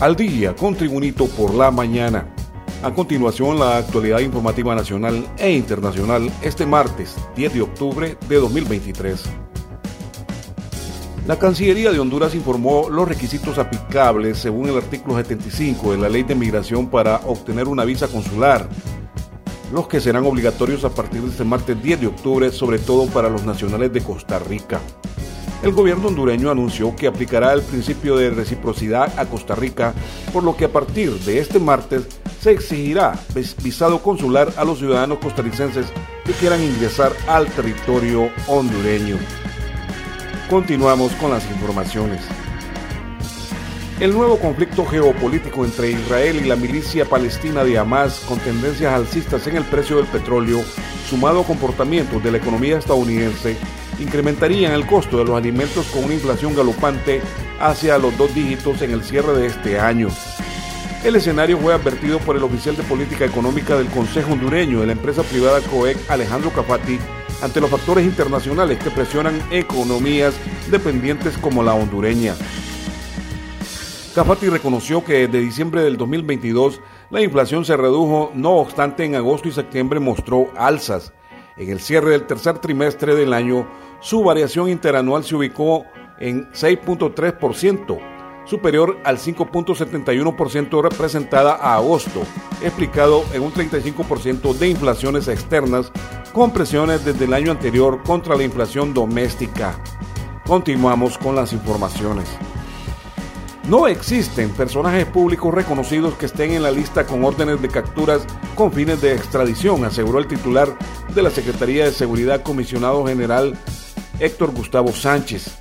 Al día con Tribunito por la mañana. A continuación, la actualidad informativa nacional e internacional este martes 10 de octubre de 2023. La Cancillería de Honduras informó los requisitos aplicables según el artículo 75 de la Ley de Migración para obtener una visa consular, los que serán obligatorios a partir de este martes 10 de octubre, sobre todo para los nacionales de Costa Rica. El gobierno hondureño anunció que aplicará el principio de reciprocidad a Costa Rica, por lo que a partir de este martes se exigirá visado consular a los ciudadanos costarricenses que quieran ingresar al territorio hondureño. Continuamos con las informaciones. El nuevo conflicto geopolítico entre Israel y la milicia palestina de Hamas, con tendencias alcistas en el precio del petróleo, sumado a comportamientos de la economía estadounidense, incrementarían el costo de los alimentos con una inflación galopante hacia los dos dígitos en el cierre de este año. El escenario fue advertido por el oficial de política económica del Consejo hondureño de la empresa privada COEC, Alejandro Cafati, ante los factores internacionales que presionan economías dependientes como la hondureña. Cafati reconoció que desde diciembre del 2022 la inflación se redujo, no obstante en agosto y septiembre mostró alzas. En el cierre del tercer trimestre del año, su variación interanual se ubicó en 6.3%, superior al 5.71% representada a agosto, explicado en un 35% de inflaciones externas, con presiones desde el año anterior contra la inflación doméstica. Continuamos con las informaciones. No existen personajes públicos reconocidos que estén en la lista con órdenes de capturas con fines de extradición, aseguró el titular de la Secretaría de Seguridad Comisionado General Héctor Gustavo Sánchez.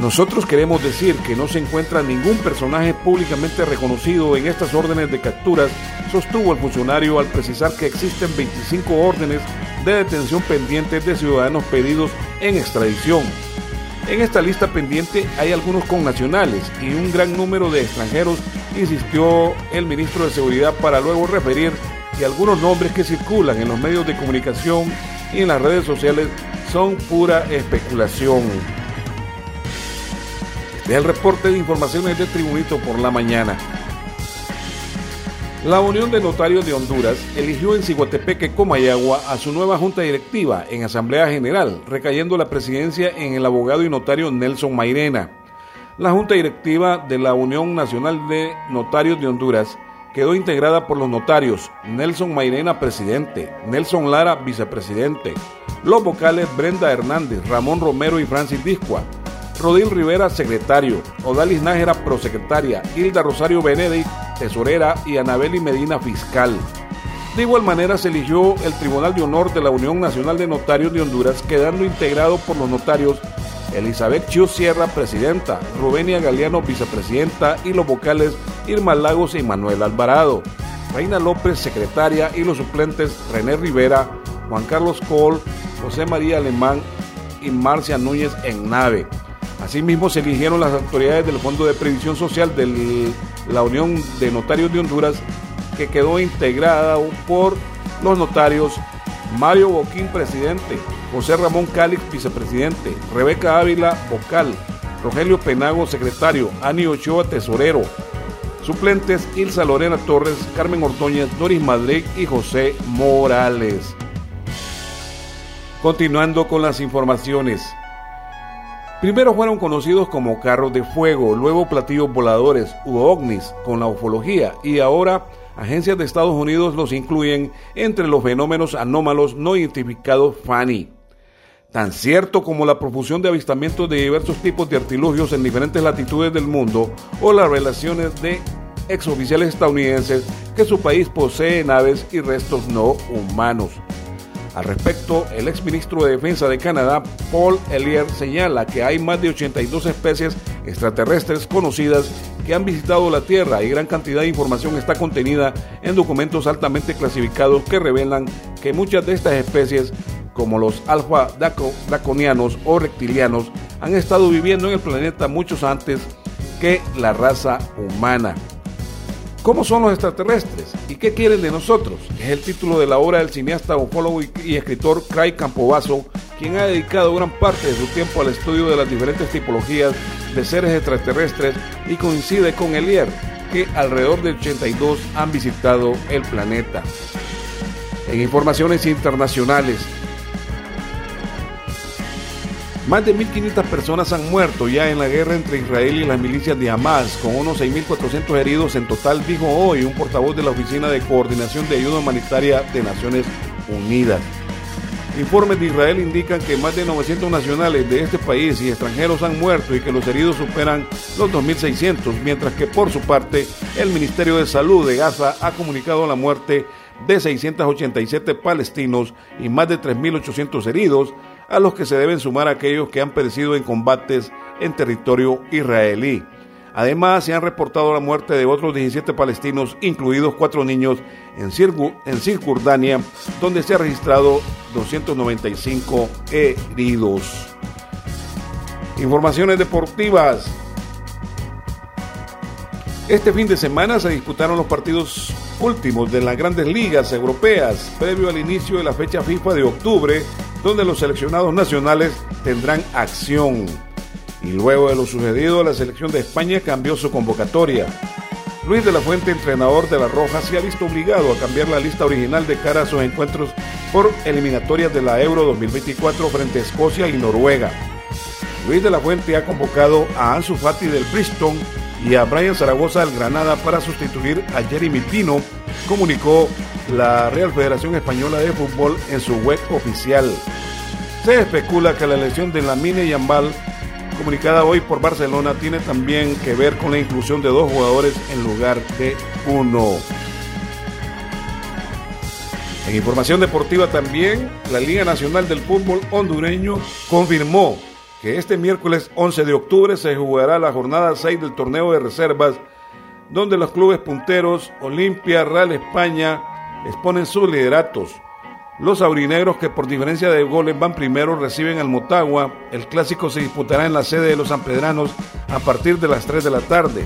Nosotros queremos decir que no se encuentra ningún personaje públicamente reconocido en estas órdenes de capturas, sostuvo el funcionario al precisar que existen 25 órdenes de detención pendientes de ciudadanos pedidos en extradición. En esta lista pendiente hay algunos connacionales y un gran número de extranjeros, insistió el ministro de Seguridad para luego referir que algunos nombres que circulan en los medios de comunicación y en las redes sociales son pura especulación. Del reporte de informaciones de Tribunito por la mañana. La Unión de Notarios de Honduras eligió en Ciguatepeque, Comayagua, a su nueva junta directiva en Asamblea General, recayendo la presidencia en el abogado y notario Nelson Mairena. La junta directiva de la Unión Nacional de Notarios de Honduras quedó integrada por los notarios Nelson Mairena, presidente, Nelson Lara, vicepresidente, los vocales Brenda Hernández, Ramón Romero y Francis Discua, Rodil Rivera, secretario, Odalis Nájera, prosecretaria, Hilda Rosario Benedict, tesorera. Y Anabeli Medina, fiscal. De igual manera se eligió el Tribunal de Honor de la Unión Nacional de Notarios de Honduras, quedando integrado por los notarios Elizabeth Chiu Sierra, presidenta, Rubenia Galeano, vicepresidenta, y los vocales Irma Lagos y Manuel Alvarado, Reina López, secretaria, y los suplentes René Rivera, Juan Carlos Cole, José María Alemán y Marcia Núñez en nave. Asimismo, se eligieron las autoridades del Fondo de Previsión Social de la Unión de Notarios de Honduras, que quedó integrada por los notarios Mario Boquín, presidente, José Ramón Cálix, vicepresidente, Rebeca Ávila, vocal, Rogelio Penago, secretario, Ani Ochoa, tesorero, suplentes Ilsa Lorena Torres, Carmen Ordóñez, Doris Madrid y José Morales. Continuando con las informaciones. Primero fueron conocidos como carros de fuego, luego platillos voladores u ovnis con la ufología y ahora agencias de Estados Unidos los incluyen entre los fenómenos anómalos no identificados FANI. Tan cierto como la profusión de avistamientos de diversos tipos de artilugios en diferentes latitudes del mundo o las relaciones de exoficiales estadounidenses que su país posee naves y restos no humanos. Al respecto, el exministro de Defensa de Canadá, Paul Ellier, señala que hay más de 82 especies extraterrestres conocidas que han visitado la Tierra y gran cantidad de información está contenida en documentos altamente clasificados que revelan que muchas de estas especies, como los alfa draconianos o reptilianos, han estado viviendo en el planeta muchos antes que la raza humana. ¿Cómo son los extraterrestres? ¿Y qué quieren de nosotros? Es el título de la obra del cineasta, ufólogo y escritor Craig Campobasso, quien ha dedicado gran parte de su tiempo al estudio de las diferentes tipologías de seres extraterrestres y coincide con Elier, que alrededor de 82 han visitado el planeta. En informaciones internacionales, más de 1.500 personas han muerto ya en la guerra entre Israel y las milicias de Hamas, con unos 6.400 heridos en total, dijo hoy un portavoz de la Oficina de Coordinación de Ayuda Humanitaria de Naciones Unidas. Informes de Israel indican que más de 900 nacionales de este país y extranjeros han muerto y que los heridos superan los 2.600, mientras que por su parte el Ministerio de Salud de Gaza ha comunicado la muerte de 687 palestinos y más de 3.800 heridos, a los que se deben sumar aquellos que han perecido en combates en territorio israelí. Además, se han reportado la muerte de otros 17 palestinos, incluidos cuatro niños, en, Cisjordania, donde se ha registrado 295 heridos. Informaciones deportivas. Este fin de semana se disputaron los partidos últimos de las grandes ligas europeas, previo al inicio de la fecha FIFA de octubre, donde los seleccionados nacionales tendrán acción. Y luego de lo sucedido, la selección de España cambió su convocatoria. Luis de la Fuente, entrenador de la Roja, se ha visto obligado a cambiar la lista original de cara a sus encuentros por eliminatorias de la Euro 2024 frente a Escocia y Noruega. Luis de la Fuente ha convocado a Ansu Fati del Bristol y a Brian Zaragoza del Granada para sustituir a Jeremy Pino, comunicó la Real Federación Española de Fútbol en su web oficial. Se especula que la elección de Lamine Yambal comunicada hoy por Barcelona tiene también que ver con la inclusión de dos jugadores en lugar de uno. En información deportiva también, la Liga Nacional del Fútbol Hondureño confirmó que este miércoles 11 de octubre se jugará la jornada 6 del torneo de reservas, donde los clubes punteros Olimpia, Real España exponen sus lideratos. Los aurinegros que por diferencia de goles van primero reciben al Motagua. El clásico se disputará en la sede de los sanpedranos a partir de las 3 de la tarde,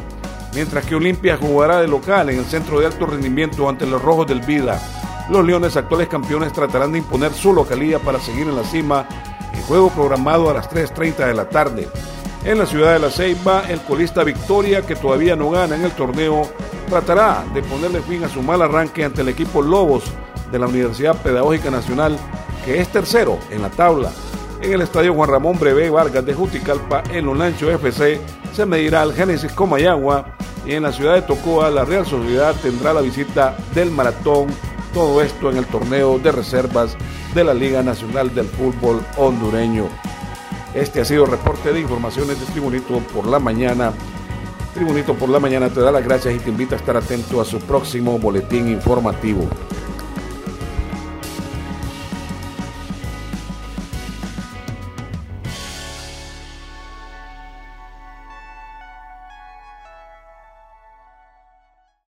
mientras que Olimpia jugará de local en el centro de alto rendimiento ante los Rojos del Vida. Los Leones, actuales campeones, tratarán de imponer su localía para seguir en la cima juego programado a las 3.30 de la tarde. En la ciudad de La Ceiba, el colista Victoria, que todavía no gana en el torneo, tratará de ponerle fin a su mal arranque ante el equipo Lobos de la Universidad Pedagógica Nacional, que es tercero en la tabla. En el estadio Juan Ramón Breve Vargas de Juticalpa, en Olancho FC, se medirá al Génesis Comayagua y en la ciudad de Tocoa, la Real Sociedad tendrá la visita del Maratón. Todo esto en el torneo de reservas de la Liga Nacional del Fútbol Hondureño. Este ha sido el reporte de informaciones de Tribunito por la mañana. Tribunito por la mañana te da las gracias y te invita a estar atento a su próximo boletín informativo.